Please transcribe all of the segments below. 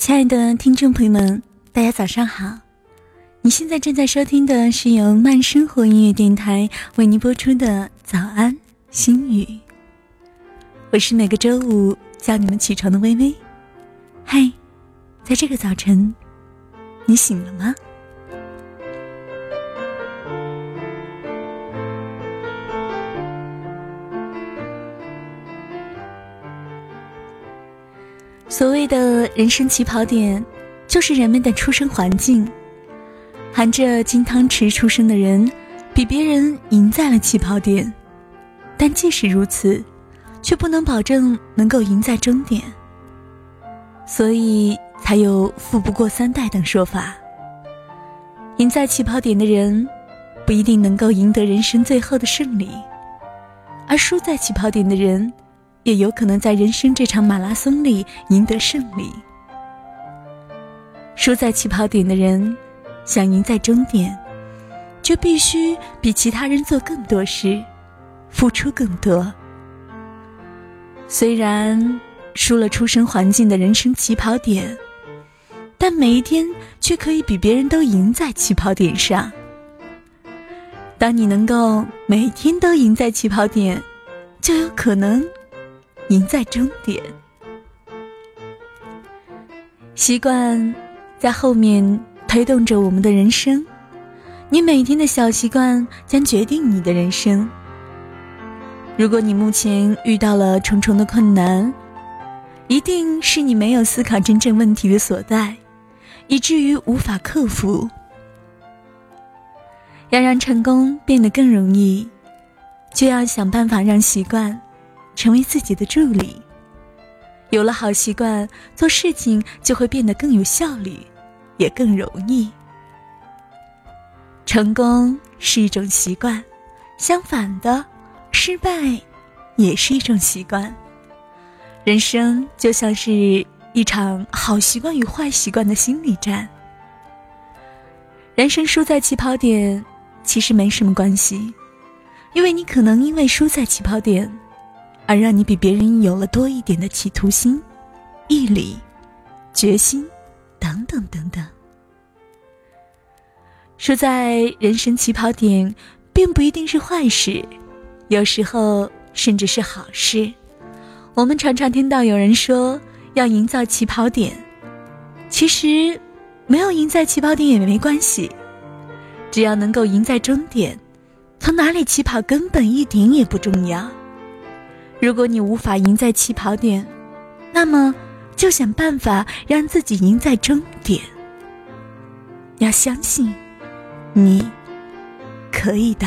亲爱的听众朋友们，大家早上好！你现在正在收听的是由慢生活音乐电台为您播出的《早安心语》，我是每个周五叫你们起床的微微。嗨，在这个早晨，你醒了吗？所谓的人生起跑点，就是人们的出生环境。含着金汤匙出生的人，比别人赢在了起跑点，但即使如此，却不能保证能够赢在终点。所以才有“富不过三代”等说法。赢在起跑点的人，不一定能够赢得人生最后的胜利，而输在起跑点的人。也有可能在人生这场马拉松里赢得胜利。输在起跑点的人，想赢在终点，就必须比其他人做更多事，付出更多。虽然输了出生环境的人生起跑点，但每一天却可以比别人都赢在起跑点上。当你能够每天都赢在起跑点，就有可能。赢在终点，习惯在后面推动着我们的人生。你每天的小习惯将决定你的人生。如果你目前遇到了重重的困难，一定是你没有思考真正问题的所在，以至于无法克服。要让成功变得更容易，就要想办法让习惯。成为自己的助理，有了好习惯，做事情就会变得更有效率，也更容易。成功是一种习惯，相反的，失败也是一种习惯。人生就像是一场好习惯与坏习惯的心理战。人生输在起跑点，其实没什么关系，因为你可能因为输在起跑点。而让你比别人有了多一点的企图心、毅力、决心，等等等等。输在人生起跑点，并不一定是坏事，有时候甚至是好事。我们常常听到有人说要营造起跑点，其实没有赢在起跑点也没关系，只要能够赢在终点，从哪里起跑根本一点也不重要。如果你无法赢在起跑点，那么就想办法让自己赢在终点。要相信，你可以的。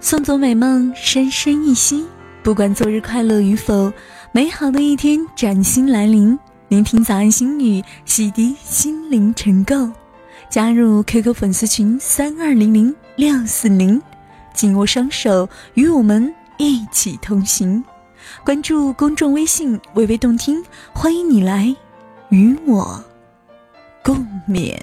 送走美梦，深深一息。不管昨日快乐与否，美好的一天崭新来临。聆听早安心语，洗涤心灵尘垢。加入 QQ 粉丝群三二零零六四零，紧握双手，与我们一起同行。关注公众微信“微微动听”，欢迎你来与我共勉。